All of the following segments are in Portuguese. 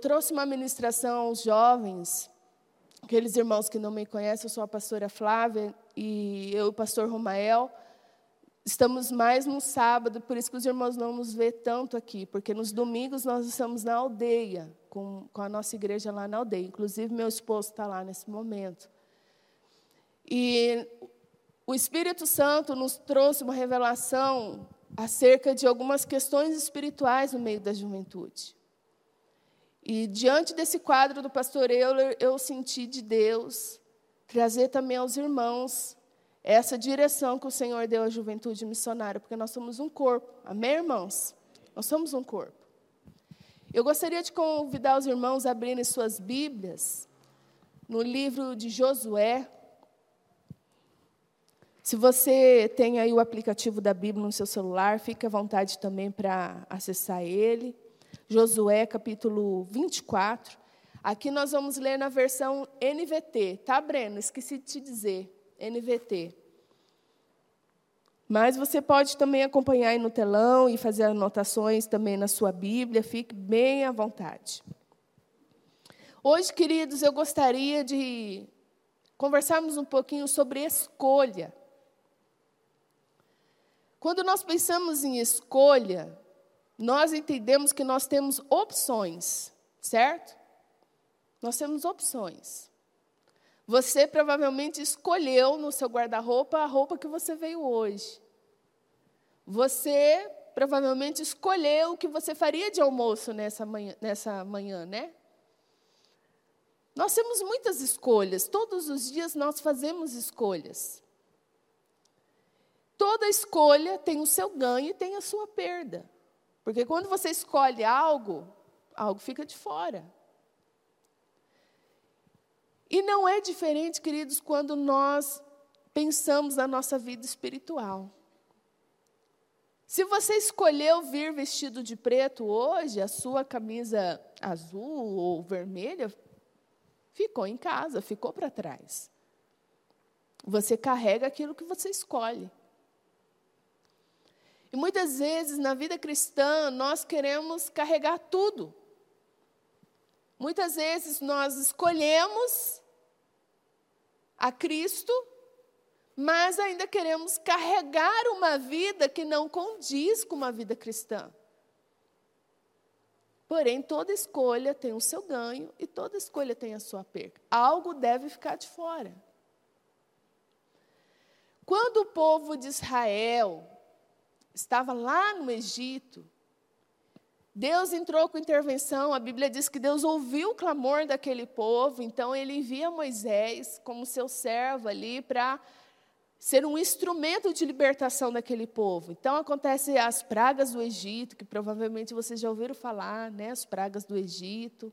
trouxe uma ministração aos jovens, aqueles irmãos que não me conhecem, eu sou a pastora Flávia e eu e o pastor Romael. Estamos mais no sábado, por isso que os irmãos não nos vê tanto aqui, porque nos domingos nós estamos na aldeia, com, com a nossa igreja lá na aldeia. Inclusive, meu esposo está lá nesse momento. E o Espírito Santo nos trouxe uma revelação acerca de algumas questões espirituais no meio da juventude. E diante desse quadro do pastor Euler, eu senti de Deus trazer também aos irmãos essa direção que o Senhor deu à juventude missionária, porque nós somos um corpo. Amém, irmãos? Nós somos um corpo. Eu gostaria de convidar os irmãos a abrirem suas Bíblias no livro de Josué. Se você tem aí o aplicativo da Bíblia no seu celular, fique à vontade também para acessar ele. Josué, capítulo 24. Aqui nós vamos ler na versão NVT, tá, Breno? Esqueci de te dizer. NVT. Mas você pode também acompanhar aí no telão e fazer anotações também na sua Bíblia, fique bem à vontade. Hoje, queridos, eu gostaria de conversarmos um pouquinho sobre escolha. Quando nós pensamos em escolha, nós entendemos que nós temos opções, certo? Nós temos opções. Você provavelmente escolheu no seu guarda-roupa a roupa que você veio hoje. Você provavelmente escolheu o que você faria de almoço nessa manhã, nessa manhã, né? Nós temos muitas escolhas, todos os dias nós fazemos escolhas. Toda escolha tem o seu ganho e tem a sua perda. Porque quando você escolhe algo, algo fica de fora. E não é diferente, queridos, quando nós pensamos na nossa vida espiritual. Se você escolheu vir vestido de preto hoje, a sua camisa azul ou vermelha ficou em casa, ficou para trás. Você carrega aquilo que você escolhe. E muitas vezes na vida cristã nós queremos carregar tudo. Muitas vezes nós escolhemos a Cristo, mas ainda queremos carregar uma vida que não condiz com uma vida cristã. Porém, toda escolha tem o seu ganho e toda escolha tem a sua perda. Algo deve ficar de fora. Quando o povo de Israel estava lá no Egito, Deus entrou com intervenção, a Bíblia diz que Deus ouviu o clamor daquele povo, então ele envia Moisés como seu servo ali para ser um instrumento de libertação daquele povo. Então acontecem as pragas do Egito, que provavelmente vocês já ouviram falar, né, as pragas do Egito.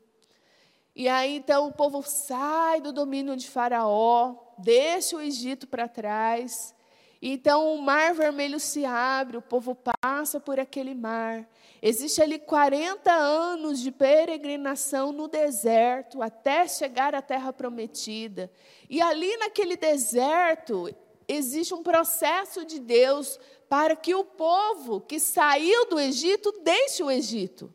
E aí então o povo sai do domínio de Faraó, deixa o Egito para trás. Então o mar vermelho se abre, o povo passa por aquele mar. Existe ali 40 anos de peregrinação no deserto até chegar à terra prometida. E ali naquele deserto existe um processo de Deus para que o povo que saiu do Egito deixe o Egito.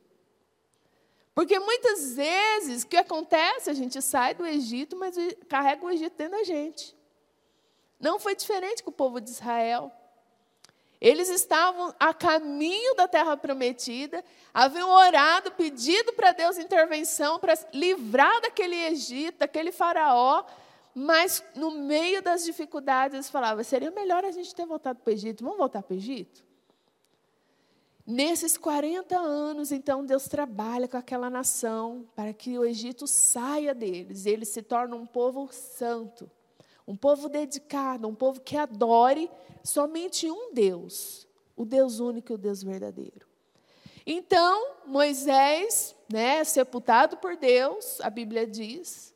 Porque muitas vezes o que acontece? A gente sai do Egito, mas carrega o Egito dentro da gente. Não foi diferente com o povo de Israel. Eles estavam a caminho da terra prometida, haviam orado, pedido para Deus intervenção para livrar daquele Egito, daquele faraó, mas no meio das dificuldades eles falavam: seria melhor a gente ter voltado para o Egito, vamos voltar para o Egito? Nesses 40 anos, então, Deus trabalha com aquela nação para que o Egito saia deles, eles se tornam um povo santo. Um povo dedicado, um povo que adore somente um Deus, o Deus único e o Deus verdadeiro. Então, Moisés, né, sepultado por Deus, a Bíblia diz,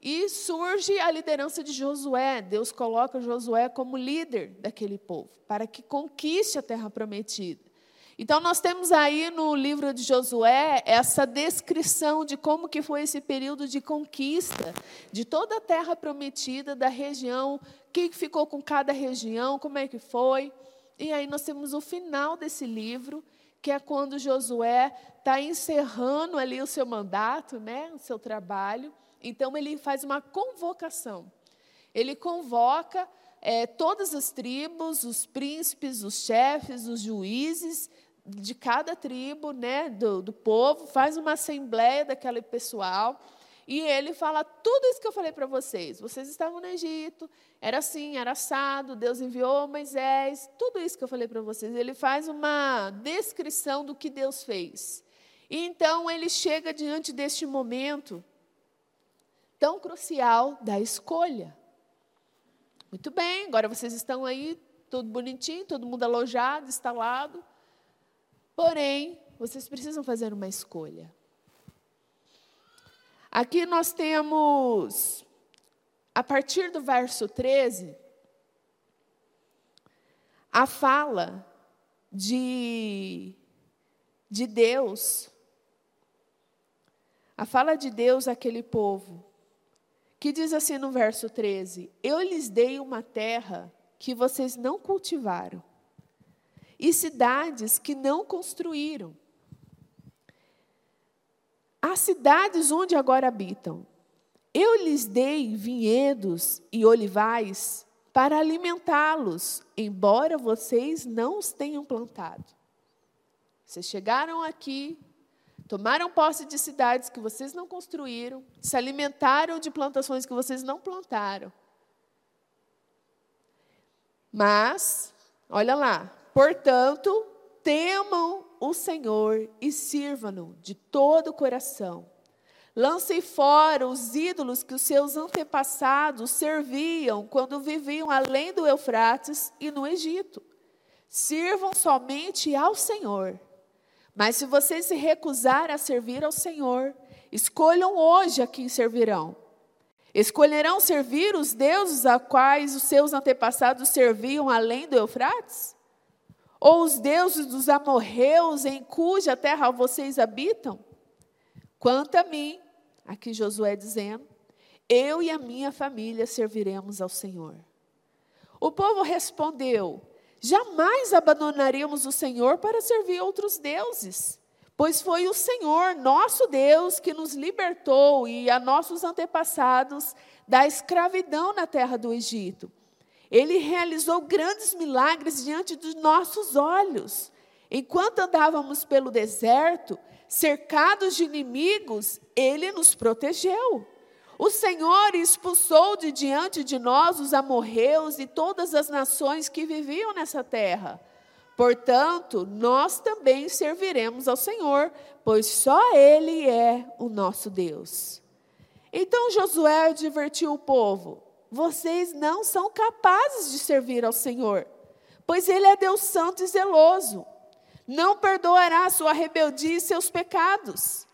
e surge a liderança de Josué. Deus coloca Josué como líder daquele povo, para que conquiste a terra prometida. Então nós temos aí no livro de Josué essa descrição de como que foi esse período de conquista de toda a terra prometida da região, o que ficou com cada região, como é que foi. E aí nós temos o final desse livro, que é quando Josué está encerrando ali o seu mandato, né, o seu trabalho. Então ele faz uma convocação. Ele convoca é, todas as tribos, os príncipes, os chefes, os juízes de cada tribo, né, do, do povo, faz uma assembleia daquele pessoal. E ele fala tudo isso que eu falei para vocês. Vocês estavam no Egito, era assim, era assado, Deus enviou Moisés, tudo isso que eu falei para vocês. Ele faz uma descrição do que Deus fez. E então ele chega diante deste momento tão crucial da escolha. Muito bem, agora vocês estão aí, tudo bonitinho, todo mundo alojado, instalado. Porém, vocês precisam fazer uma escolha. Aqui nós temos, a partir do verso 13, a fala de, de Deus, a fala de Deus àquele povo, que diz assim no verso 13: Eu lhes dei uma terra que vocês não cultivaram, e cidades que não construíram as cidades onde agora habitam. Eu lhes dei vinhedos e olivais para alimentá-los, embora vocês não os tenham plantado. Vocês chegaram aqui, tomaram posse de cidades que vocês não construíram, se alimentaram de plantações que vocês não plantaram. Mas, olha lá, portanto, temam o Senhor e sirvam-no de todo o coração. Lancem fora os ídolos que os seus antepassados serviam quando viviam além do Eufrates e no Egito. Sirvam somente ao Senhor. Mas se vocês se recusarem a servir ao Senhor, escolham hoje a quem servirão. Escolherão servir os deuses a quais os seus antepassados serviam além do Eufrates? Ou os deuses dos amorreus em cuja terra vocês habitam? Quanto a mim, aqui Josué dizendo, eu e a minha família serviremos ao Senhor. O povo respondeu: Jamais abandonaríamos o Senhor para servir outros deuses, pois foi o Senhor, nosso Deus, que nos libertou e a nossos antepassados da escravidão na terra do Egito. Ele realizou grandes milagres diante dos nossos olhos. Enquanto andávamos pelo deserto, cercados de inimigos, ele nos protegeu. O Senhor expulsou de diante de nós os amorreus e todas as nações que viviam nessa terra. Portanto, nós também serviremos ao Senhor, pois só Ele é o nosso Deus. Então Josué advertiu o povo: vocês não são capazes de servir ao Senhor, pois Ele é Deus santo e zeloso. Não perdoará sua rebeldia e seus pecados.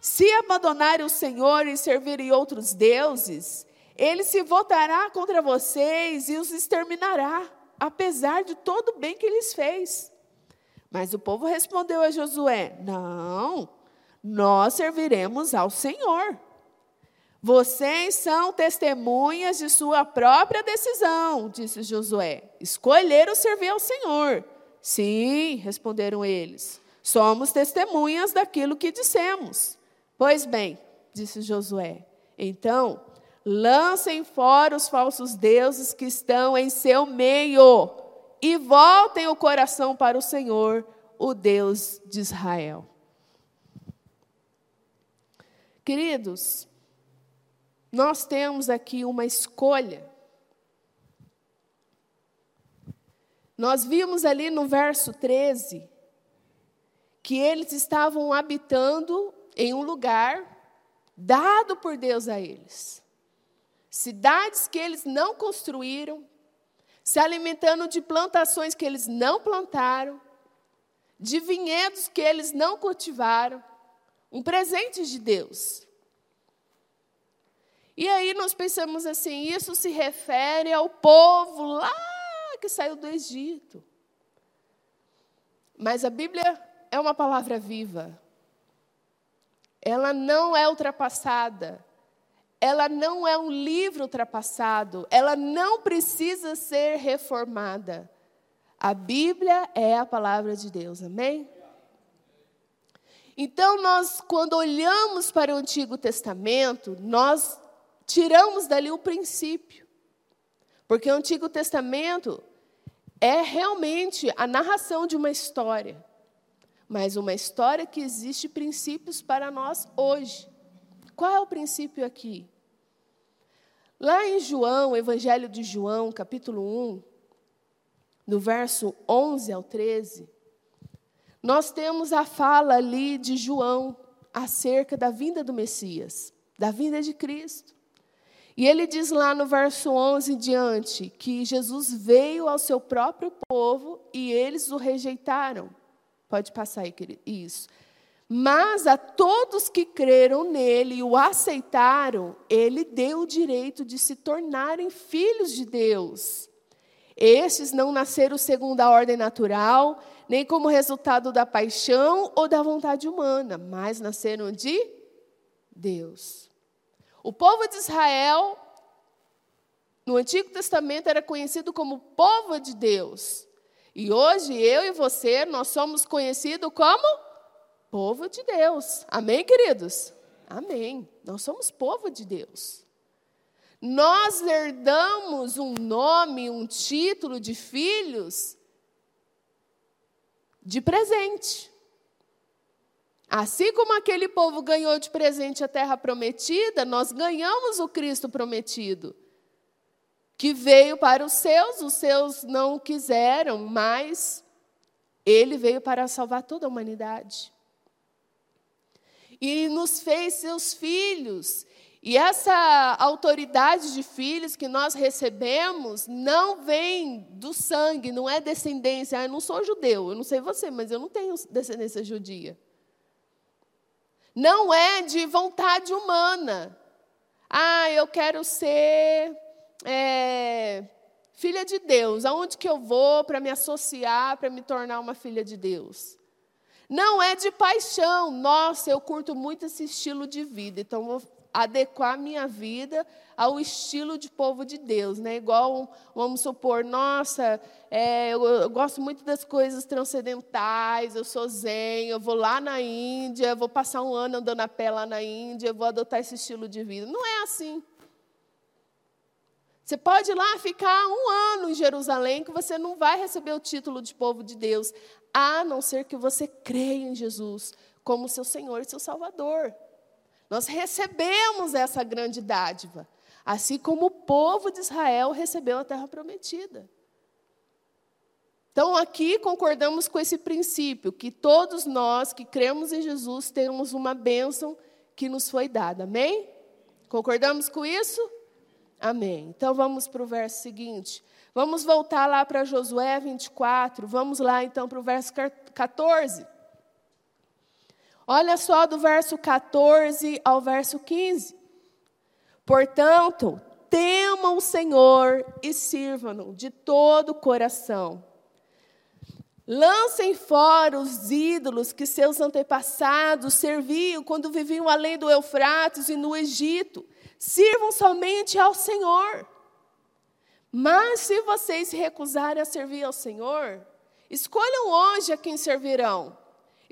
Se abandonarem o Senhor e servirem outros deuses, Ele se voltará contra vocês e os exterminará, apesar de todo o bem que lhes fez. Mas o povo respondeu a Josué: Não, nós serviremos ao Senhor. Vocês são testemunhas de sua própria decisão, disse Josué. Escolheram servir ao Senhor. Sim, responderam eles. Somos testemunhas daquilo que dissemos. Pois bem, disse Josué, então lancem fora os falsos deuses que estão em seu meio e voltem o coração para o Senhor, o Deus de Israel. Queridos, nós temos aqui uma escolha. Nós vimos ali no verso 13 que eles estavam habitando em um lugar dado por Deus a eles. Cidades que eles não construíram, se alimentando de plantações que eles não plantaram, de vinhedos que eles não cultivaram, um presente de Deus. E aí nós pensamos assim: isso se refere ao povo lá que saiu do Egito. Mas a Bíblia é uma palavra viva. Ela não é ultrapassada. Ela não é um livro ultrapassado. Ela não precisa ser reformada. A Bíblia é a palavra de Deus, amém? Então, nós, quando olhamos para o Antigo Testamento, nós tiramos dali o princípio. Porque o Antigo Testamento é realmente a narração de uma história, mas uma história que existe princípios para nós hoje. Qual é o princípio aqui? Lá em João, Evangelho de João, capítulo 1, no verso 11 ao 13, nós temos a fala ali de João acerca da vinda do Messias, da vinda de Cristo. E ele diz lá no verso 11 em diante que Jesus veio ao seu próprio povo e eles o rejeitaram. Pode passar aí, querido. Isso. Mas a todos que creram nele e o aceitaram, ele deu o direito de se tornarem filhos de Deus. Estes não nasceram segundo a ordem natural, nem como resultado da paixão ou da vontade humana, mas nasceram de Deus. O povo de Israel, no Antigo Testamento, era conhecido como povo de Deus. E hoje, eu e você, nós somos conhecidos como povo de Deus. Amém, queridos? Amém. Nós somos povo de Deus. Nós herdamos um nome, um título de filhos de presente. Assim como aquele povo ganhou de presente a terra prometida, nós ganhamos o Cristo prometido, que veio para os seus, os seus não quiseram, mas ele veio para salvar toda a humanidade. E nos fez seus filhos. E essa autoridade de filhos que nós recebemos não vem do sangue, não é descendência. Ah, eu não sou judeu, eu não sei você, mas eu não tenho descendência judia. Não é de vontade humana. Ah, eu quero ser é, filha de Deus. Aonde que eu vou para me associar, para me tornar uma filha de Deus? Não é de paixão. Nossa, eu curto muito esse estilo de vida, então vou adequar minha vida ao estilo de povo de Deus, né? Igual, vamos supor, nossa, é, eu, eu, gosto muito das coisas transcendentais, eu sou zen, eu vou lá na Índia, vou passar um ano andando a pé lá na Índia, vou adotar esse estilo de vida. Não é assim. Você pode ir lá ficar um ano em Jerusalém, que você não vai receber o título de povo de Deus, a não ser que você creia em Jesus como seu Senhor e seu Salvador. Nós recebemos essa grande dádiva, assim como o povo de Israel recebeu a terra prometida. Então, aqui concordamos com esse princípio, que todos nós que cremos em Jesus temos uma bênção que nos foi dada. Amém? Concordamos com isso? Amém. Então, vamos para o verso seguinte. Vamos voltar lá para Josué 24. Vamos lá, então, para o verso 14. Olha só do verso 14 ao verso 15. Portanto, temam o Senhor e sirvam-no de todo o coração. Lancem fora os ídolos que seus antepassados serviam quando viviam além do Eufrates e no Egito. Sirvam somente ao Senhor. Mas se vocês recusarem a servir ao Senhor, escolham hoje a quem servirão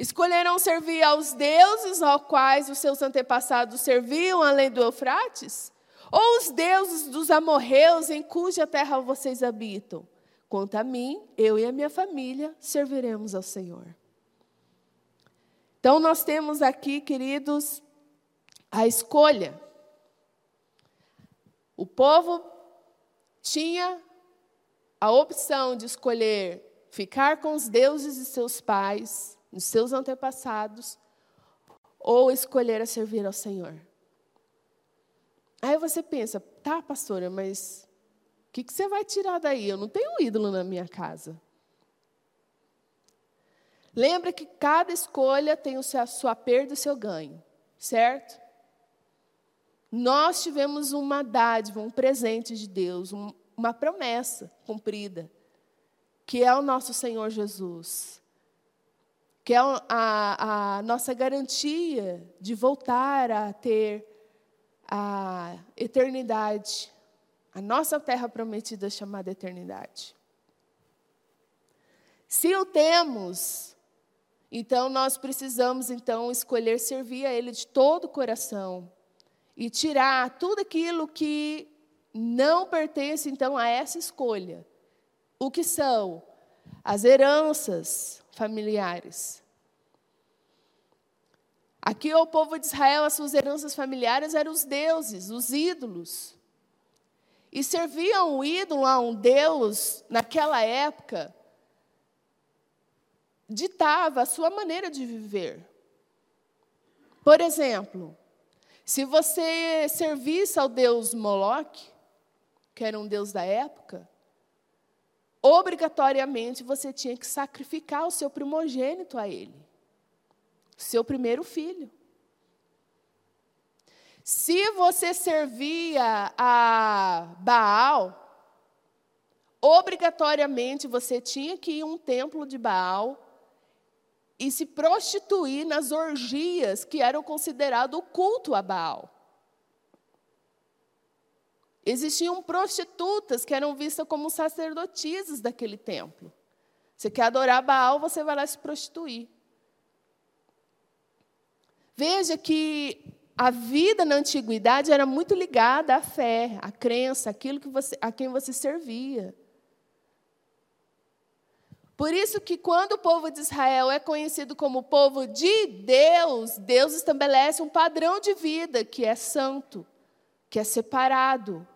Escolherão servir aos deuses aos quais os seus antepassados serviam além do Eufrates? Ou os deuses dos amorreus em cuja terra vocês habitam? Quanto a mim, eu e a minha família serviremos ao Senhor. Então, nós temos aqui, queridos, a escolha. O povo tinha a opção de escolher ficar com os deuses de seus pais nos seus antepassados, ou escolher a servir ao Senhor. Aí você pensa, tá, pastora, mas o que, que você vai tirar daí? Eu não tenho um ídolo na minha casa. Lembra que cada escolha tem a sua perda e o seu ganho, certo? Nós tivemos uma dádiva, um presente de Deus, uma promessa cumprida, que é o nosso Senhor Jesus que é a, a nossa garantia de voltar a ter a eternidade, a nossa terra prometida chamada eternidade. Se o temos, Então nós precisamos então escolher servir a ele de todo o coração e tirar tudo aquilo que não pertence então a essa escolha. O que são as heranças familiares. Aqui o povo de Israel, as suas heranças familiares eram os deuses, os ídolos. E serviam um ídolo a um deus, naquela época, ditava a sua maneira de viver. Por exemplo, se você servisse ao deus Moloque, que era um deus da época, obrigatoriamente você tinha que sacrificar o seu primogênito a ele, seu primeiro filho. Se você servia a Baal, obrigatoriamente você tinha que ir a um templo de Baal e se prostituir nas orgias que eram considerado o culto a Baal. Existiam prostitutas que eram vistas como sacerdotisas daquele templo. Você quer adorar Baal, você vai lá se prostituir. Veja que a vida na antiguidade era muito ligada à fé, à crença, aquilo que você, a quem você servia. Por isso que quando o povo de Israel é conhecido como povo de Deus, Deus estabelece um padrão de vida que é santo, que é separado.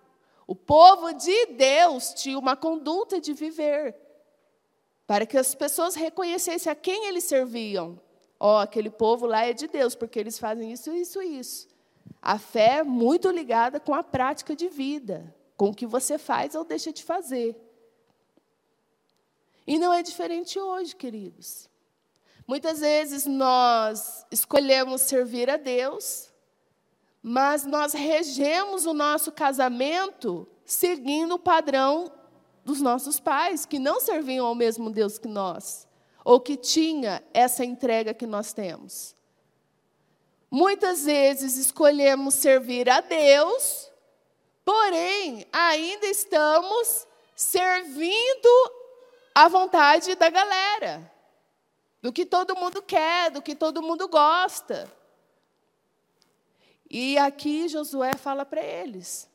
O povo de Deus tinha uma conduta de viver, para que as pessoas reconhecessem a quem eles serviam. Ó, oh, aquele povo lá é de Deus, porque eles fazem isso, isso isso. A fé é muito ligada com a prática de vida, com o que você faz ou deixa de fazer. E não é diferente hoje, queridos. Muitas vezes nós escolhemos servir a Deus, mas nós regemos o nosso casamento seguindo o padrão dos nossos pais, que não serviam ao mesmo Deus que nós, ou que tinha essa entrega que nós temos. Muitas vezes escolhemos servir a Deus, porém ainda estamos servindo à vontade da galera, do que todo mundo quer, do que todo mundo gosta. E aqui Josué fala para eles: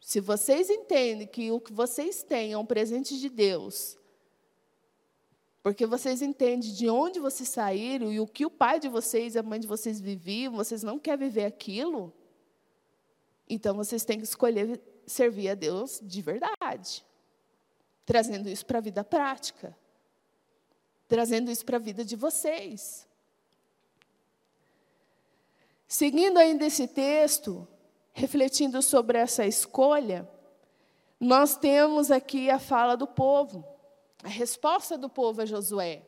se vocês entendem que o que vocês têm é um presente de Deus, porque vocês entendem de onde vocês saíram e o que o pai de vocês e a mãe de vocês viviam, vocês não querem viver aquilo, então vocês têm que escolher servir a Deus de verdade, trazendo isso para a vida prática, trazendo isso para a vida de vocês. Seguindo ainda esse texto, refletindo sobre essa escolha, nós temos aqui a fala do povo, a resposta do povo a Josué,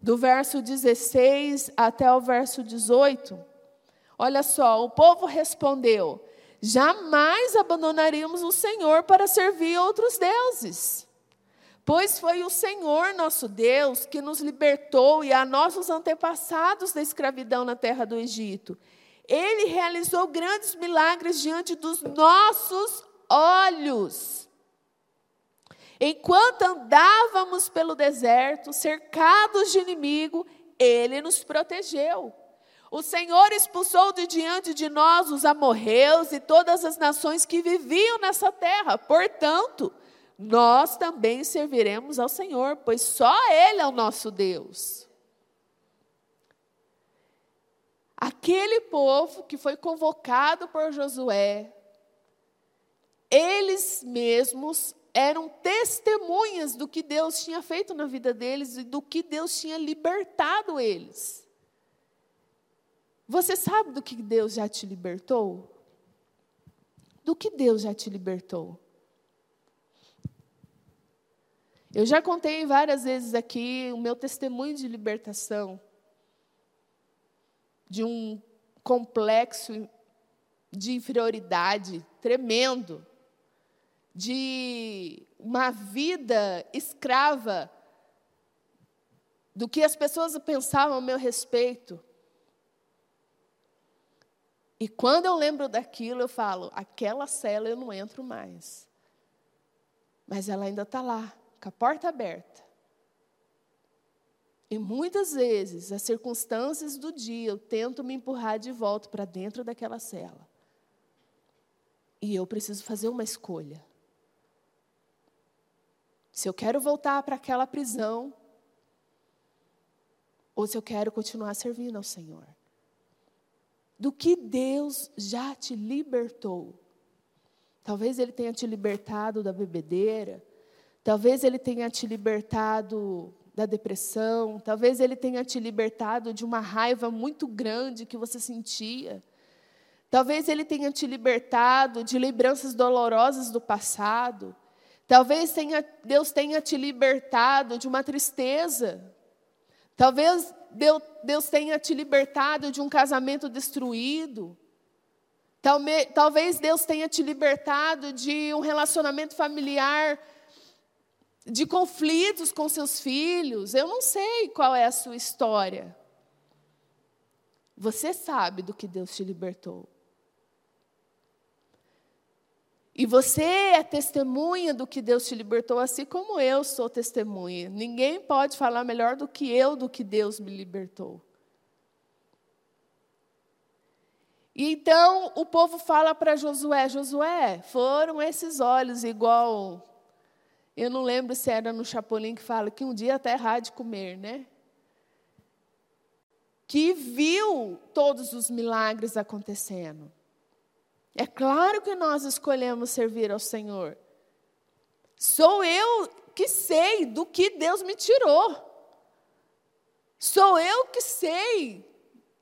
do verso 16 até o verso 18. Olha só, o povo respondeu: Jamais abandonaríamos o Senhor para servir outros deuses. Pois foi o Senhor nosso Deus que nos libertou e a nossos antepassados da escravidão na terra do Egito ele realizou grandes milagres diante dos nossos olhos. Enquanto andávamos pelo deserto, cercados de inimigo, ele nos protegeu. O Senhor expulsou de diante de nós os amorreus e todas as nações que viviam nessa terra. Portanto, nós também serviremos ao Senhor, pois só Ele é o nosso Deus. Aquele povo que foi convocado por Josué, eles mesmos eram testemunhas do que Deus tinha feito na vida deles e do que Deus tinha libertado eles. Você sabe do que Deus já te libertou? Do que Deus já te libertou? Eu já contei várias vezes aqui o meu testemunho de libertação de um complexo de inferioridade tremendo, de uma vida escrava do que as pessoas pensavam a meu respeito. E quando eu lembro daquilo, eu falo: aquela cela eu não entro mais. Mas ela ainda está lá, com a porta aberta. E muitas vezes, as circunstâncias do dia, eu tento me empurrar de volta para dentro daquela cela. E eu preciso fazer uma escolha. Se eu quero voltar para aquela prisão, ou se eu quero continuar servindo ao Senhor. Do que Deus já te libertou. Talvez Ele tenha te libertado da bebedeira, talvez Ele tenha te libertado da depressão, talvez Ele tenha te libertado de uma raiva muito grande que você sentia. Talvez Ele tenha te libertado de lembranças dolorosas do passado. Talvez tenha, Deus tenha te libertado de uma tristeza. Talvez Deus, Deus tenha te libertado de um casamento destruído. Talvez Deus tenha te libertado de um relacionamento familiar, de conflitos com seus filhos. Eu não sei qual é a sua história. Você sabe do que Deus te libertou. E você é testemunha do que Deus te libertou, assim como eu sou testemunha. Ninguém pode falar melhor do que eu do que Deus me libertou. E então o povo fala para Josué: Josué, foram esses olhos, igual. Eu não lembro se era no Chapolin que fala que um dia até errar de comer, né? Que viu todos os milagres acontecendo. É claro que nós escolhemos servir ao Senhor. Sou eu que sei do que Deus me tirou. Sou eu que sei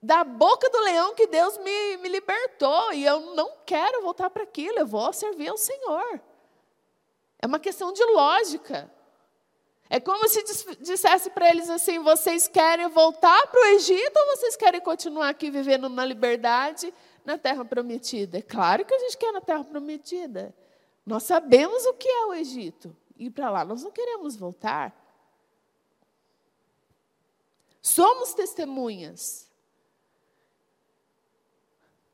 da boca do leão que Deus me, me libertou. E eu não quero voltar para aquilo, eu vou servir ao Senhor. É uma questão de lógica. É como se dissesse para eles assim: vocês querem voltar para o Egito ou vocês querem continuar aqui vivendo na liberdade? Na terra prometida? É claro que a gente quer na terra prometida. Nós sabemos o que é o Egito. Ir para lá, nós não queremos voltar. Somos testemunhas.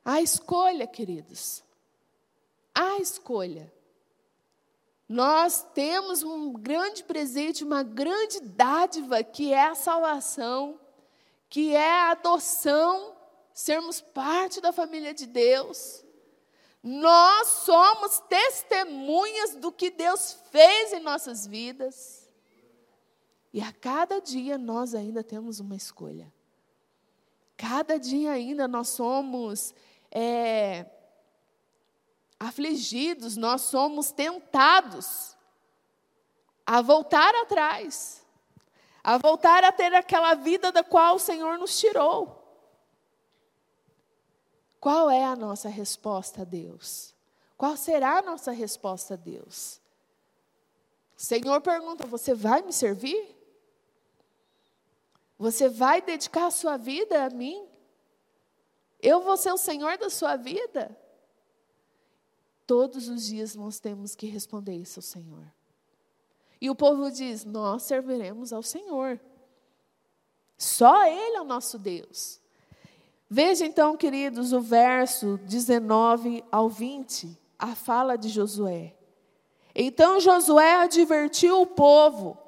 A escolha, queridos. A escolha. Nós temos um grande presente, uma grande dádiva, que é a salvação, que é a adoção sermos parte da família de Deus. Nós somos testemunhas do que Deus fez em nossas vidas. E a cada dia nós ainda temos uma escolha. Cada dia ainda nós somos é, afligidos, nós somos tentados a voltar atrás, a voltar a ter aquela vida da qual o Senhor nos tirou. Qual é a nossa resposta a Deus? Qual será a nossa resposta a Deus? O Senhor pergunta: Você vai me servir? Você vai dedicar a sua vida a mim? Eu vou ser o Senhor da sua vida? Todos os dias nós temos que responder isso ao Senhor. E o povo diz: Nós serviremos ao Senhor. Só Ele é o nosso Deus. Veja então, queridos, o verso 19 ao 20, a fala de Josué. Então Josué advertiu o povo: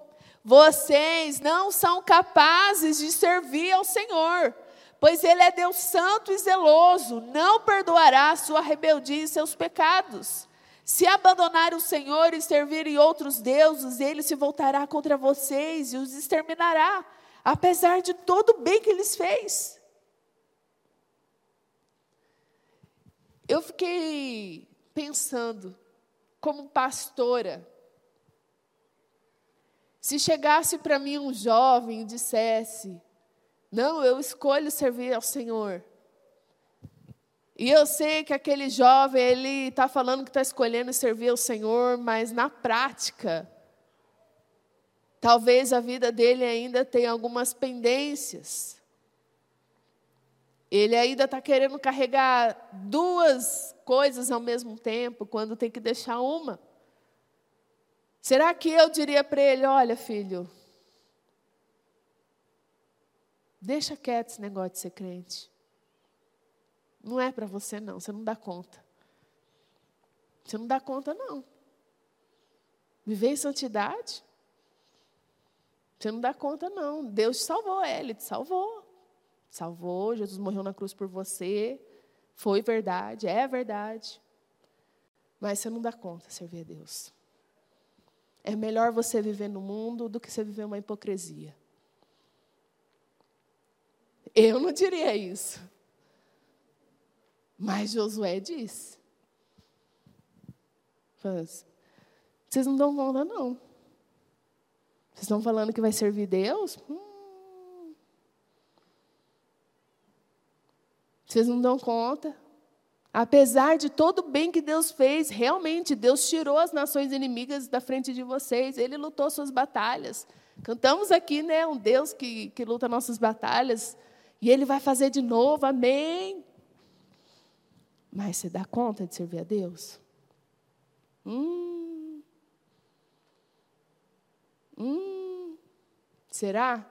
vocês não são capazes de servir ao Senhor, pois Ele é Deus santo e zeloso, não perdoará sua rebeldia e seus pecados. Se abandonarem o Senhor e servirem outros deuses, Ele se voltará contra vocês e os exterminará, apesar de todo o bem que lhes fez. Eu fiquei pensando, como pastora, se chegasse para mim um jovem e dissesse: Não, eu escolho servir ao Senhor. E eu sei que aquele jovem, ele está falando que está escolhendo servir ao Senhor, mas na prática, talvez a vida dele ainda tenha algumas pendências. Ele ainda está querendo carregar duas coisas ao mesmo tempo, quando tem que deixar uma. Será que eu diria para ele: olha, filho, deixa quieto esse negócio de ser crente. Não é para você, não, você não dá conta. Você não dá conta, não. Viver em santidade. Você não dá conta, não. Deus te salvou, Ele te salvou. Salvou, Jesus morreu na cruz por você. Foi verdade, é verdade. Mas você não dá conta servir a Deus. É melhor você viver no mundo do que você viver uma hipocrisia. Eu não diria isso. Mas Josué disse. Vocês não dão conta, não. Vocês estão falando que vai servir Deus? Hum. Vocês não dão conta. Apesar de todo o bem que Deus fez, realmente, Deus tirou as nações inimigas da frente de vocês, Ele lutou suas batalhas. Cantamos aqui, né, um Deus que, que luta nossas batalhas, e Ele vai fazer de novo, amém. Mas você dá conta de servir a Deus? Hum. Hum. Será?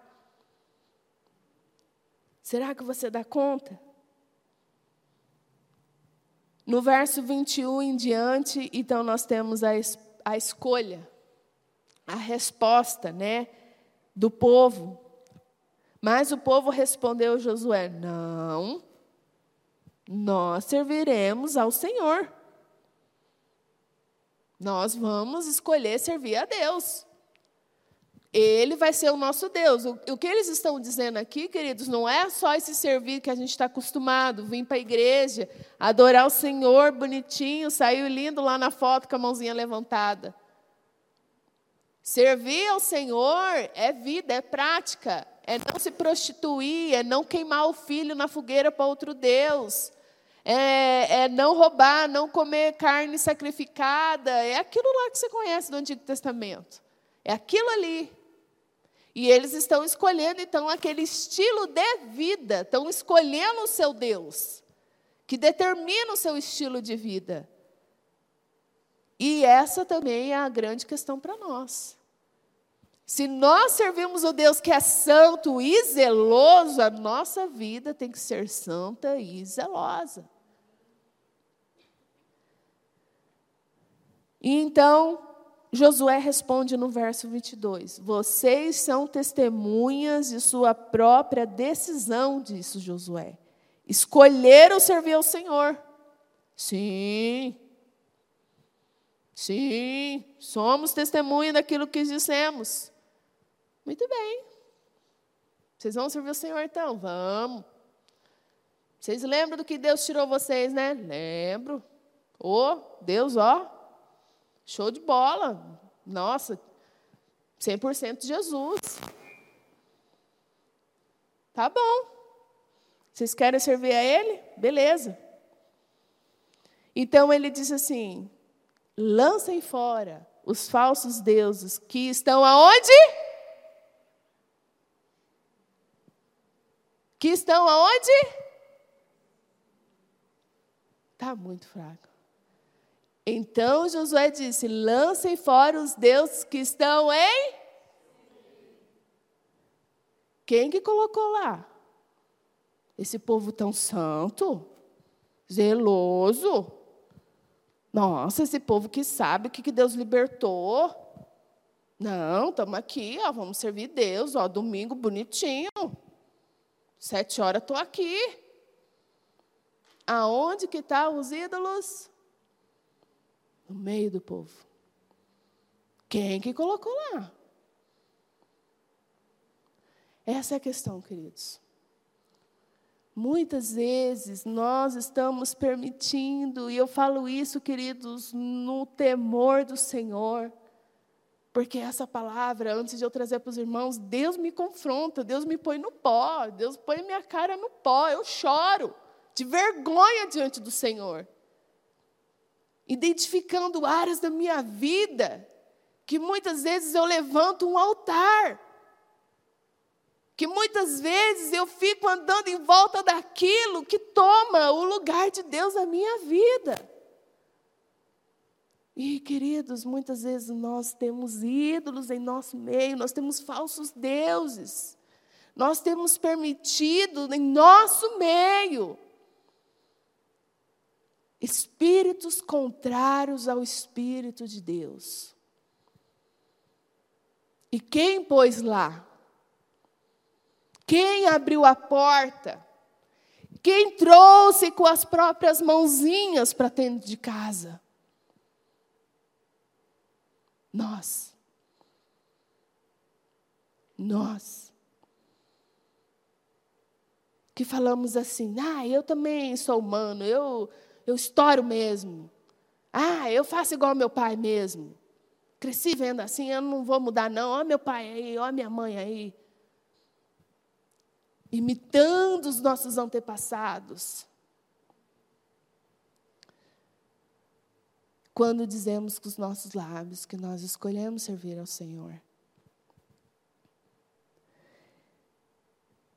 Será que você dá conta? No verso 21 em diante, então nós temos a, es a escolha, a resposta, né, do povo. Mas o povo respondeu Josué: Não, nós serviremos ao Senhor. Nós vamos escolher servir a Deus. Ele vai ser o nosso Deus. O, o, que eles estão dizendo aqui, queridos, não é só esse servir que a gente está acostumado, vir para a igreja, adorar o Senhor bonitinho, saiu lindo lá na foto com a mãozinha levantada. Servir ao Senhor é vida, é prática, é não se prostituir, é não queimar o filho na fogueira para outro Deus, é, é, não roubar, não comer carne sacrificada, é aquilo lá que você conhece do Antigo Testamento. É aquilo ali. E eles estão escolhendo, então, aquele estilo de vida, estão escolhendo o seu Deus, que determina o seu estilo de vida. E essa também é a grande questão para nós. Se nós servimos o Deus que é santo e zeloso, a nossa vida tem que ser santa e zelosa. Então, Josué responde no verso 22: Vocês são testemunhas de sua própria decisão, disse Josué. Escolheram servir ao Senhor. Sim. Sim, somos testemunha daquilo que dissemos. Muito bem. Vocês vão servir o Senhor então? Vamos. Vocês lembram do que Deus tirou vocês, né? Lembro. Ô, oh, Deus, ó, Show de bola. Nossa, 100% Jesus. Tá bom. Vocês querem servir a Ele? Beleza. Então ele diz assim: lancem fora os falsos deuses que estão aonde? Que estão aonde? Está muito fraco. Então Josué disse: lancem fora os deuses que estão em. Quem que colocou lá? Esse povo tão santo, zeloso. Nossa, esse povo que sabe o que Deus libertou. Não, estamos aqui, ó, vamos servir Deus, ó, domingo bonitinho. Sete horas estou aqui. Aonde que estão tá os ídolos? No meio do povo. Quem que colocou lá? Essa é a questão, queridos. Muitas vezes nós estamos permitindo, e eu falo isso, queridos, no temor do Senhor, porque essa palavra, antes de eu trazer para os irmãos, Deus me confronta, Deus me põe no pó, Deus põe minha cara no pó, eu choro de vergonha diante do Senhor identificando áreas da minha vida que muitas vezes eu levanto um altar. Que muitas vezes eu fico andando em volta daquilo que toma o lugar de Deus na minha vida. E, queridos, muitas vezes nós temos ídolos em nosso meio, nós temos falsos deuses, nós temos permitido em nosso meio espíritos contrários ao Espírito de Deus. E quem pôs lá? Quem abriu a porta? Quem trouxe com as próprias mãozinhas para dentro de casa? Nós. Nós. Que falamos assim, ah, eu também sou humano, eu, eu estouro mesmo. Ah, eu faço igual meu pai mesmo. Cresci vendo assim, eu não vou mudar, não. Ó meu pai aí, ó minha mãe aí. Imitando os nossos antepassados. Quando dizemos com os nossos lábios que nós escolhemos servir ao Senhor.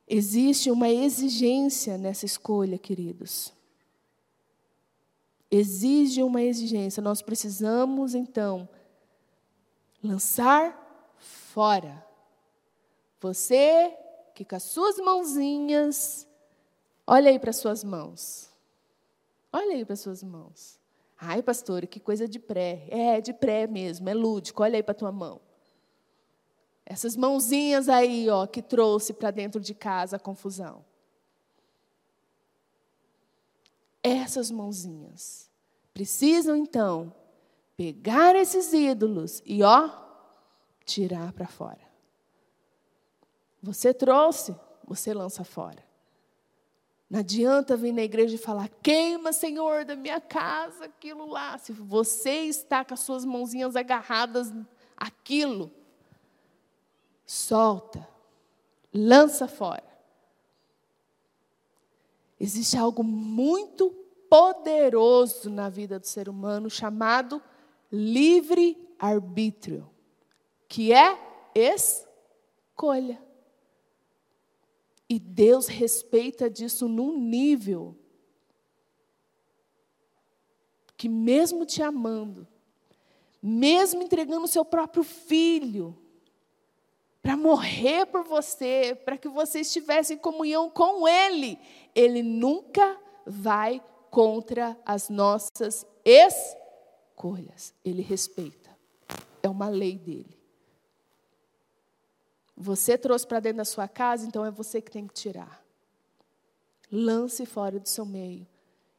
Existe uma exigência nessa escolha, queridos. Exige uma exigência. Nós precisamos, então, lançar fora. Você que com as suas mãozinhas, olha aí para as suas mãos. Olha aí para as suas mãos. Ai, pastor, que coisa de pré. É, de pré mesmo, é lúdico. Olha aí para a tua mão. Essas mãozinhas aí, ó, que trouxe para dentro de casa a confusão. Essas mãozinhas precisam então pegar esses ídolos e, ó, tirar para fora. Você trouxe, você lança fora. Não adianta vir na igreja e falar, queima, Senhor, da minha casa, aquilo lá. Se você está com as suas mãozinhas agarradas aquilo, solta, lança fora. Existe algo muito poderoso na vida do ser humano chamado livre-arbítrio, que é escolha. E Deus respeita disso num nível que, mesmo te amando, mesmo entregando o seu próprio filho, morrer por você, para que você estivesse em comunhão com Ele, Ele nunca vai contra as nossas escolhas ele respeita. É uma lei dele. Você trouxe para dentro da sua casa, então é você que tem que tirar. Lance fora do seu meio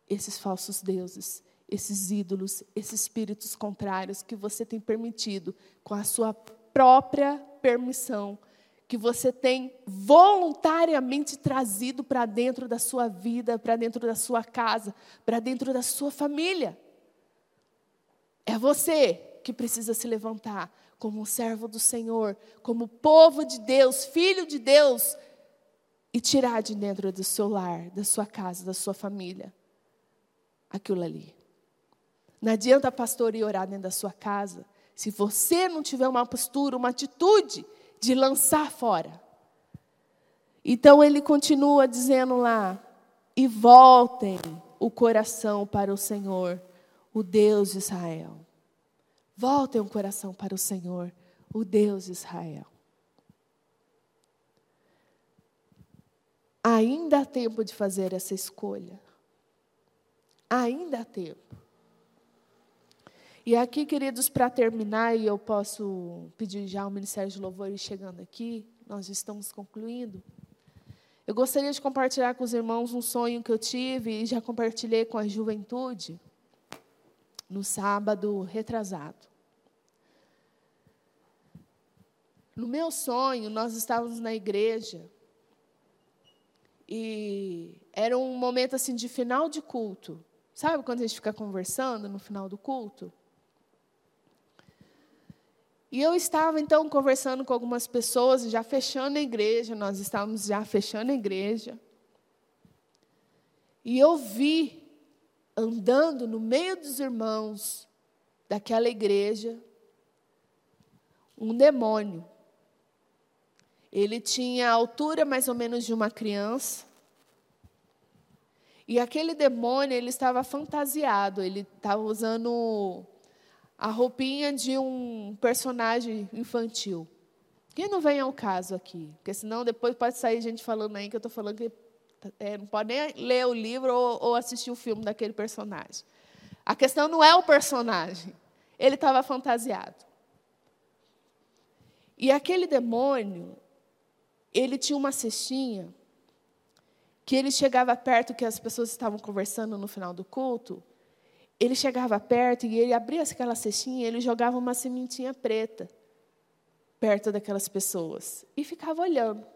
esses falsos deuses, esses ídolos, esses espíritos contrários que você tem permitido com a sua própria permissão, que você tem voluntariamente trazido para dentro da sua vida, para dentro da sua casa, para dentro da sua família. É você que precisa se levantar como um servo do Senhor, como povo de Deus, filho de Deus, e tirar de dentro do seu lar, da sua casa, da sua família, aquilo ali. Não adianta pastor ir orar dentro da sua casa, se você não tiver uma postura, uma atitude de lançar fora. Então ele continua dizendo lá: e voltem o coração para o Senhor o Deus de Israel. Voltem o coração para o Senhor, o Deus de Israel. Ainda há tempo de fazer essa escolha. Ainda há tempo. E aqui, queridos, para terminar, e eu posso pedir já o Ministério de Louvor chegando aqui, nós estamos concluindo. Eu gostaria de compartilhar com os irmãos um sonho que eu tive e já compartilhei com a juventude no sábado retrasado. No meu sonho, nós estávamos na igreja e era um momento assim de final de culto. Sabe quando a gente fica conversando no final do culto? E eu estava então conversando com algumas pessoas, já fechando a igreja, nós estávamos já fechando a igreja. E eu vi andando no meio dos irmãos daquela igreja um demônio. Ele tinha a altura mais ou menos de uma criança. E aquele demônio, ele estava fantasiado, ele estava usando a roupinha de um personagem infantil. Que não vem ao caso aqui, porque senão depois pode sair gente falando aí que eu estou falando que é, não pode nem ler o livro ou, ou assistir o filme daquele personagem. A questão não é o personagem. Ele estava fantasiado. E aquele demônio, ele tinha uma cestinha que ele chegava perto que as pessoas estavam conversando no final do culto, ele chegava perto e ele abria aquela cestinha, e ele jogava uma sementinha preta perto daquelas pessoas e ficava olhando.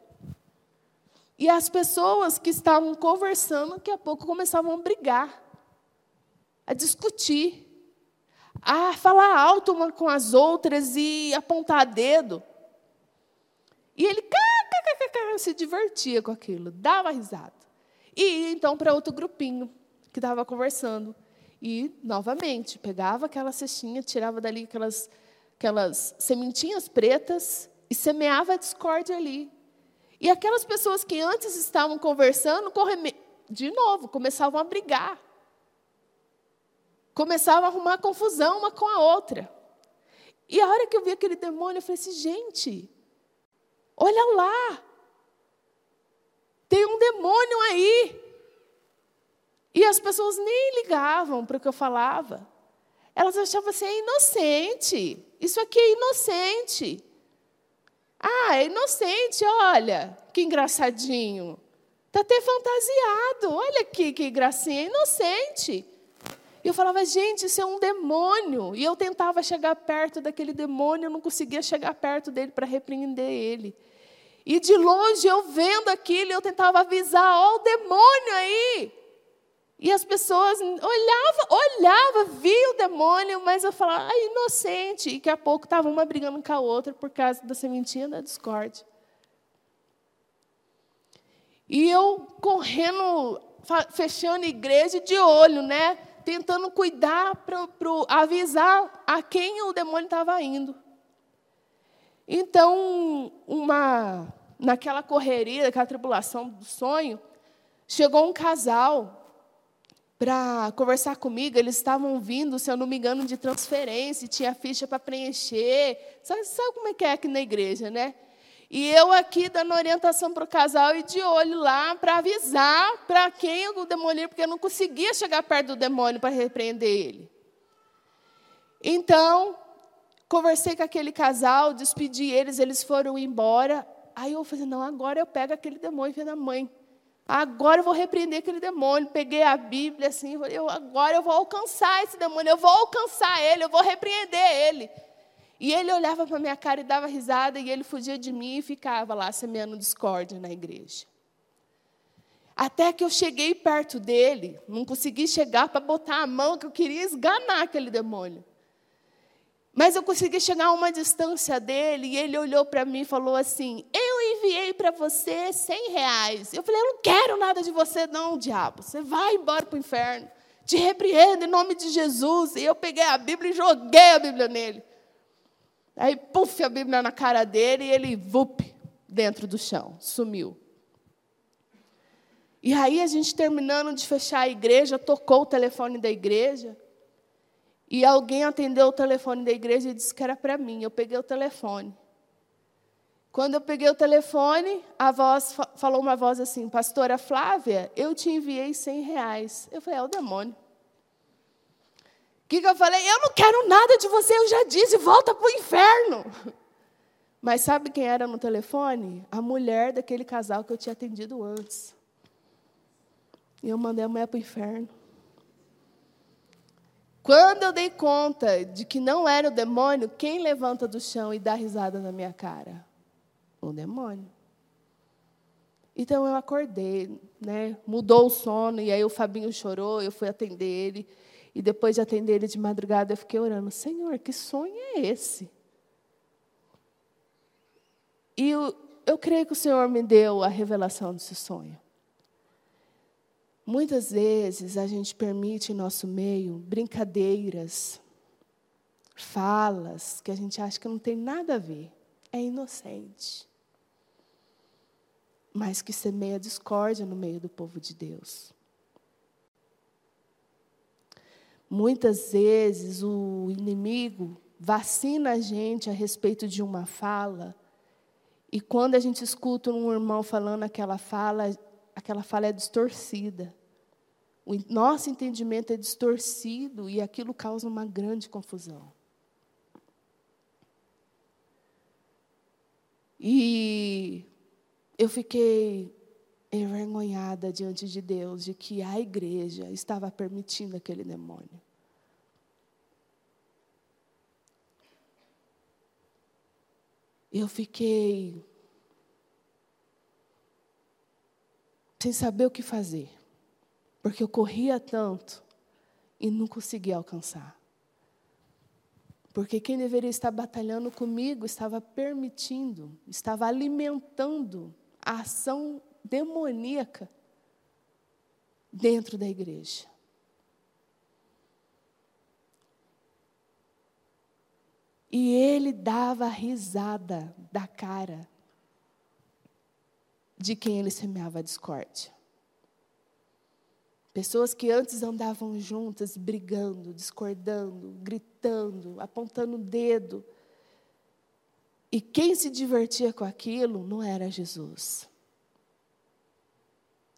E as pessoas que estavam conversando, daqui a pouco começavam a brigar, a discutir, a falar alto uma com as outras e apontar dedo. E ele se divertia com aquilo, dava risada. E ia então para outro grupinho que estava conversando. E, novamente, pegava aquela cestinha, tirava dali aquelas, aquelas sementinhas pretas e semeava a discórdia ali. E aquelas pessoas que antes estavam conversando, de novo, começavam a brigar. Começavam a arrumar confusão uma com a outra. E a hora que eu vi aquele demônio, eu falei assim: gente, olha lá. Tem um demônio aí. E as pessoas nem ligavam para o que eu falava. Elas achavam assim, é inocente. Isso aqui é inocente. Ah, é inocente, olha, que engraçadinho. Está até fantasiado, olha aqui que gracinha, é inocente. E eu falava, gente, isso é um demônio. E eu tentava chegar perto daquele demônio, eu não conseguia chegar perto dele para repreender ele. E de longe, eu vendo aquilo, eu tentava avisar, oh, o demônio aí. E as pessoas olhavam, olhava, via o demônio, mas eu falava, ah, inocente. E daqui a pouco estava uma brigando com a outra por causa da sementinha da discórdia. E eu correndo, fechando a igreja de olho, né? Tentando cuidar para avisar a quem o demônio estava indo. Então, uma, naquela correria, naquela tribulação do sonho, chegou um casal para conversar comigo. Eles estavam vindo, se eu não me engano, de transferência, tinha ficha para preencher. Sabe, sabe como é que é aqui na igreja, né? E eu aqui dando orientação para o casal e de olho lá para avisar para quem o demônio, porque eu não conseguia chegar perto do demônio para repreender ele. Então, conversei com aquele casal, despedi eles, eles foram embora. Aí eu falei, não, agora eu pego aquele demônio é da mãe. Agora eu vou repreender aquele demônio. Peguei a Bíblia assim, eu, agora eu vou alcançar esse demônio, eu vou alcançar ele, eu vou repreender ele. E ele olhava para minha cara e dava risada, e ele fugia de mim e ficava lá semeando discórdia na igreja. Até que eu cheguei perto dele, não consegui chegar para botar a mão, que eu queria esganar aquele demônio. Mas eu consegui chegar a uma distância dele e ele olhou para mim e falou assim: Eu enviei para você 100 reais. Eu falei: Eu não quero nada de você, não, diabo. Você vai embora para o inferno. Te repreendo em nome de Jesus. E eu peguei a Bíblia e joguei a Bíblia nele. Aí, puf, a Bíblia na cara dele e ele, vup, dentro do chão, sumiu. E aí, a gente terminando de fechar a igreja, tocou o telefone da igreja. E alguém atendeu o telefone da igreja e disse que era para mim. Eu peguei o telefone. Quando eu peguei o telefone, a voz falou uma voz assim: Pastora Flávia, eu te enviei 100 reais. Eu falei: É o demônio. O que, que eu falei? Eu não quero nada de você, eu já disse, volta para o inferno. Mas sabe quem era no telefone? A mulher daquele casal que eu tinha atendido antes. E eu mandei a mulher para o inferno. Quando eu dei conta de que não era o demônio, quem levanta do chão e dá risada na minha cara? O demônio. Então eu acordei, né? Mudou o sono e aí o Fabinho chorou, eu fui atender ele e depois de atender ele de madrugada eu fiquei orando, Senhor, que sonho é esse? E eu, eu creio que o Senhor me deu a revelação desse sonho. Muitas vezes a gente permite em nosso meio brincadeiras, falas que a gente acha que não tem nada a ver, é inocente, mas que semeia discórdia no meio do povo de Deus. Muitas vezes o inimigo vacina a gente a respeito de uma fala, e quando a gente escuta um irmão falando aquela fala, aquela fala é distorcida. O nosso entendimento é distorcido e aquilo causa uma grande confusão. E eu fiquei envergonhada diante de Deus de que a igreja estava permitindo aquele demônio. Eu fiquei sem saber o que fazer, porque eu corria tanto e não conseguia alcançar. Porque quem deveria estar batalhando comigo estava permitindo, estava alimentando a ação demoníaca dentro da igreja. E ele dava risada da cara de quem ele semeava a discórdia. Pessoas que antes andavam juntas, brigando, discordando, gritando, apontando o dedo. E quem se divertia com aquilo não era Jesus.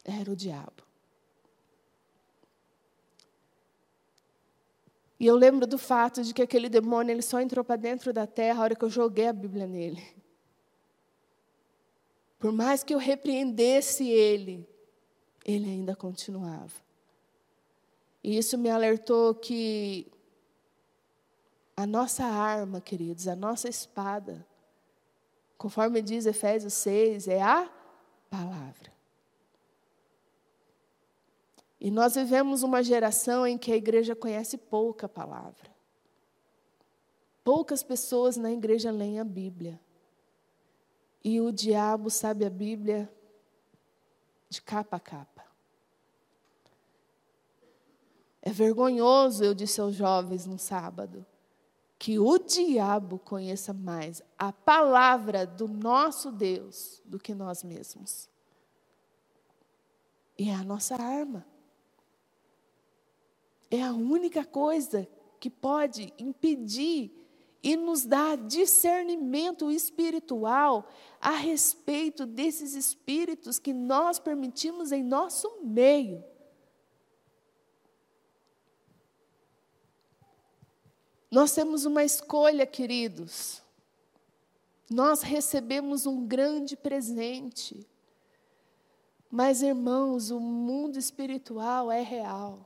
Era o diabo. E eu lembro do fato de que aquele demônio ele só entrou para dentro da terra a hora que eu joguei a Bíblia nele. Por mais que eu repreendesse ele, ele ainda continuava. E isso me alertou que a nossa arma, queridos, a nossa espada, conforme diz Efésios 6, é a palavra. E nós vivemos uma geração em que a igreja conhece pouca palavra. Poucas pessoas na igreja leem a Bíblia. E o diabo sabe a Bíblia de capa a capa. É vergonhoso, eu disse aos jovens no sábado, que o diabo conheça mais a palavra do nosso Deus do que nós mesmos. E é a nossa arma. É a única coisa que pode impedir e nos dar discernimento espiritual a respeito desses espíritos que nós permitimos em nosso meio. Nós temos uma escolha, queridos. Nós recebemos um grande presente. Mas, irmãos, o mundo espiritual é real.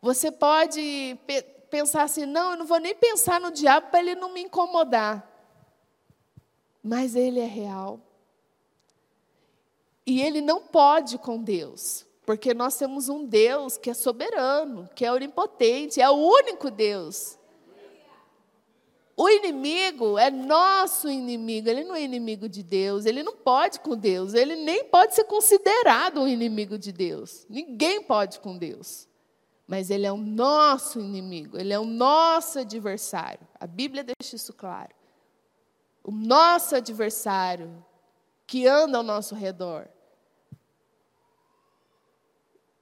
Você pode pensar assim: não, eu não vou nem pensar no diabo para ele não me incomodar. Mas ele é real. E ele não pode com Deus, porque nós temos um Deus que é soberano, que é onipotente, é o único Deus. O inimigo é nosso inimigo, ele não é inimigo de Deus, ele não pode com Deus, ele nem pode ser considerado um inimigo de Deus. Ninguém pode com Deus. Mas ele é o nosso inimigo, ele é o nosso adversário. A Bíblia deixa isso claro. O nosso adversário que anda ao nosso redor.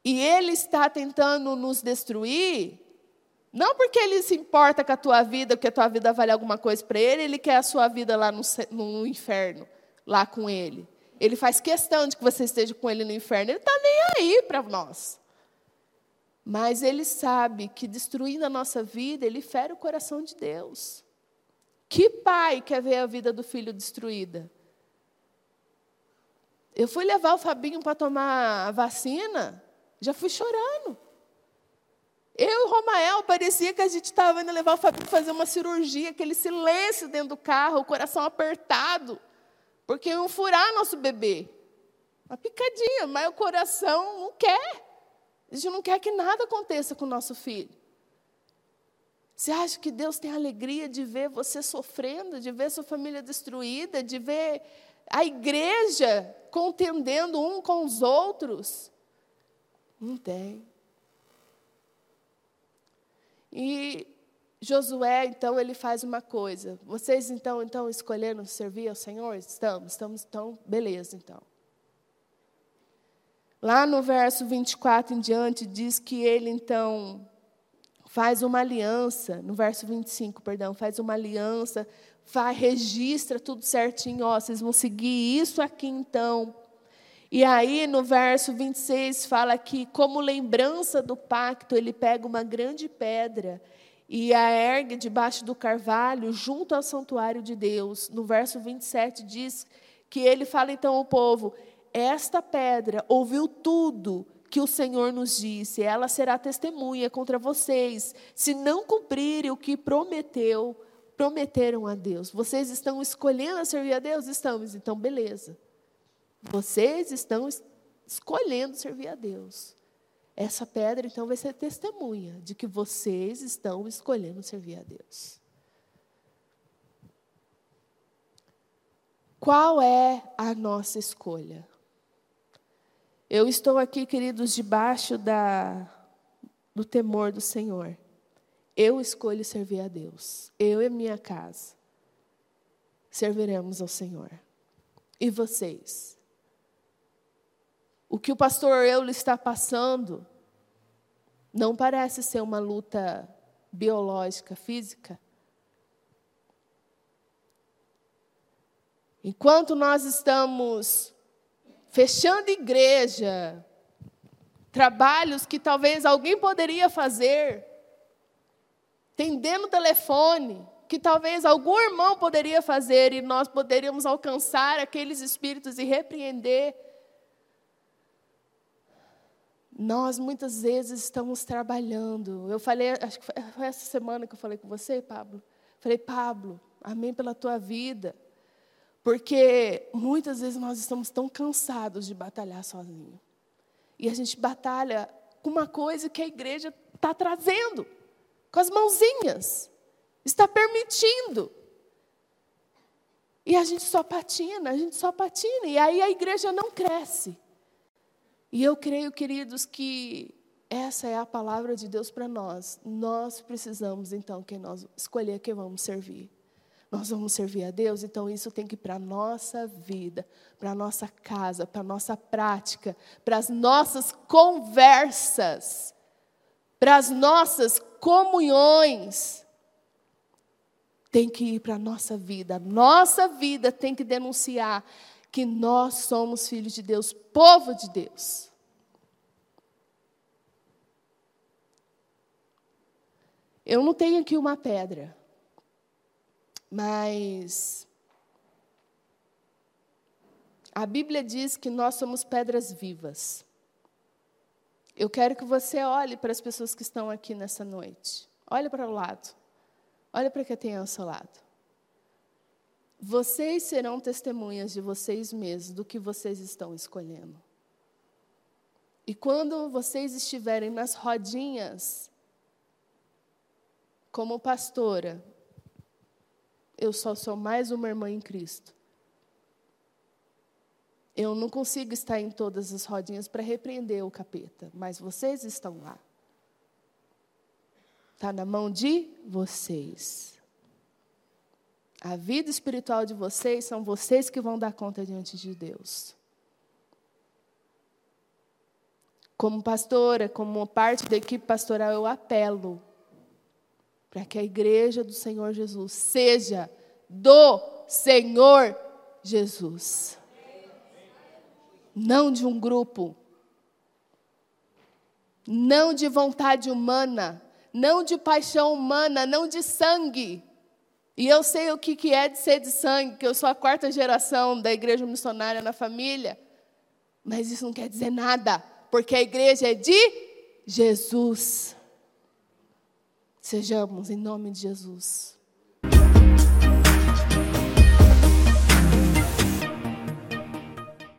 E ele está tentando nos destruir, não porque ele se importa com a tua vida, porque a tua vida vale alguma coisa para ele, ele quer a sua vida lá no, no inferno, lá com ele. Ele faz questão de que você esteja com ele no inferno. Ele está nem aí para nós. Mas ele sabe que destruindo a nossa vida, ele fere o coração de Deus. Que pai quer ver a vida do filho destruída? Eu fui levar o Fabinho para tomar a vacina, já fui chorando. Eu e o Romael, parecia que a gente estava indo levar o Fabinho para fazer uma cirurgia, aquele silêncio dentro do carro, o coração apertado, porque iam furar nosso bebê. Uma picadinha, mas o coração não quer. A gente não quer que nada aconteça com o nosso filho. Você acha que Deus tem alegria de ver você sofrendo, de ver sua família destruída, de ver a igreja contendendo um com os outros? Não tem. E Josué, então, ele faz uma coisa. Vocês, então, então escolheram servir ao Senhor? Estamos, estamos, então, beleza, então. Lá no verso 24 em diante, diz que ele então faz uma aliança, no verso 25, perdão, faz uma aliança, faz, registra tudo certinho, ó, vocês vão seguir isso aqui então. E aí no verso 26 fala que, como lembrança do pacto, ele pega uma grande pedra e a ergue debaixo do carvalho, junto ao santuário de Deus. No verso 27 diz que ele fala então ao povo: Esta pedra ouviu tudo que o Senhor nos disse, ela será testemunha contra vocês, se não cumprirem o que prometeu, prometeram a Deus. Vocês estão escolhendo servir a Deus? Estamos, então beleza. Vocês estão escolhendo servir a Deus. Essa pedra, então, vai ser testemunha de que vocês estão escolhendo servir a Deus. Qual é a nossa escolha? Eu estou aqui, queridos, debaixo da, do temor do Senhor. Eu escolho servir a Deus. Eu e minha casa serviremos ao Senhor. E vocês? O que o pastor Eulo está passando não parece ser uma luta biológica, física. Enquanto nós estamos fechando igreja, trabalhos que talvez alguém poderia fazer, tendendo telefone, que talvez algum irmão poderia fazer e nós poderíamos alcançar aqueles espíritos e repreender nós muitas vezes estamos trabalhando. Eu falei, acho que foi essa semana que eu falei com você, Pablo. Falei, Pablo, amém pela tua vida. Porque muitas vezes nós estamos tão cansados de batalhar sozinho. E a gente batalha com uma coisa que a igreja está trazendo, com as mãozinhas, está permitindo. E a gente só patina, a gente só patina, e aí a igreja não cresce. E eu creio, queridos, que essa é a palavra de Deus para nós. Nós precisamos, então, que nós escolher quem vamos servir. Nós vamos servir a Deus, então isso tem que ir para a nossa vida, para a nossa casa, para a nossa prática, para as nossas conversas, para as nossas comunhões. Tem que ir para a nossa vida. A nossa vida tem que denunciar que nós somos filhos de Deus, povo de Deus. Eu não tenho aqui uma pedra, mas a Bíblia diz que nós somos pedras vivas. Eu quero que você olhe para as pessoas que estão aqui nessa noite. Olhe para o lado. Olhe para quem tem ao seu lado. Vocês serão testemunhas de vocês mesmos do que vocês estão escolhendo. E quando vocês estiverem nas rodinhas, como pastora, eu só sou mais uma irmã em Cristo. Eu não consigo estar em todas as rodinhas para repreender o capeta, mas vocês estão lá. Está na mão de vocês. A vida espiritual de vocês são vocês que vão dar conta diante de Deus. Como pastora, como parte da equipe pastoral, eu apelo para que a igreja do Senhor Jesus seja do Senhor Jesus. Não de um grupo. Não de vontade humana. Não de paixão humana. Não de sangue e eu sei o que é de ser de sangue, que eu sou a quarta geração da igreja missionária na família. Mas isso não quer dizer nada, porque a igreja é de Jesus. Sejamos em nome de Jesus.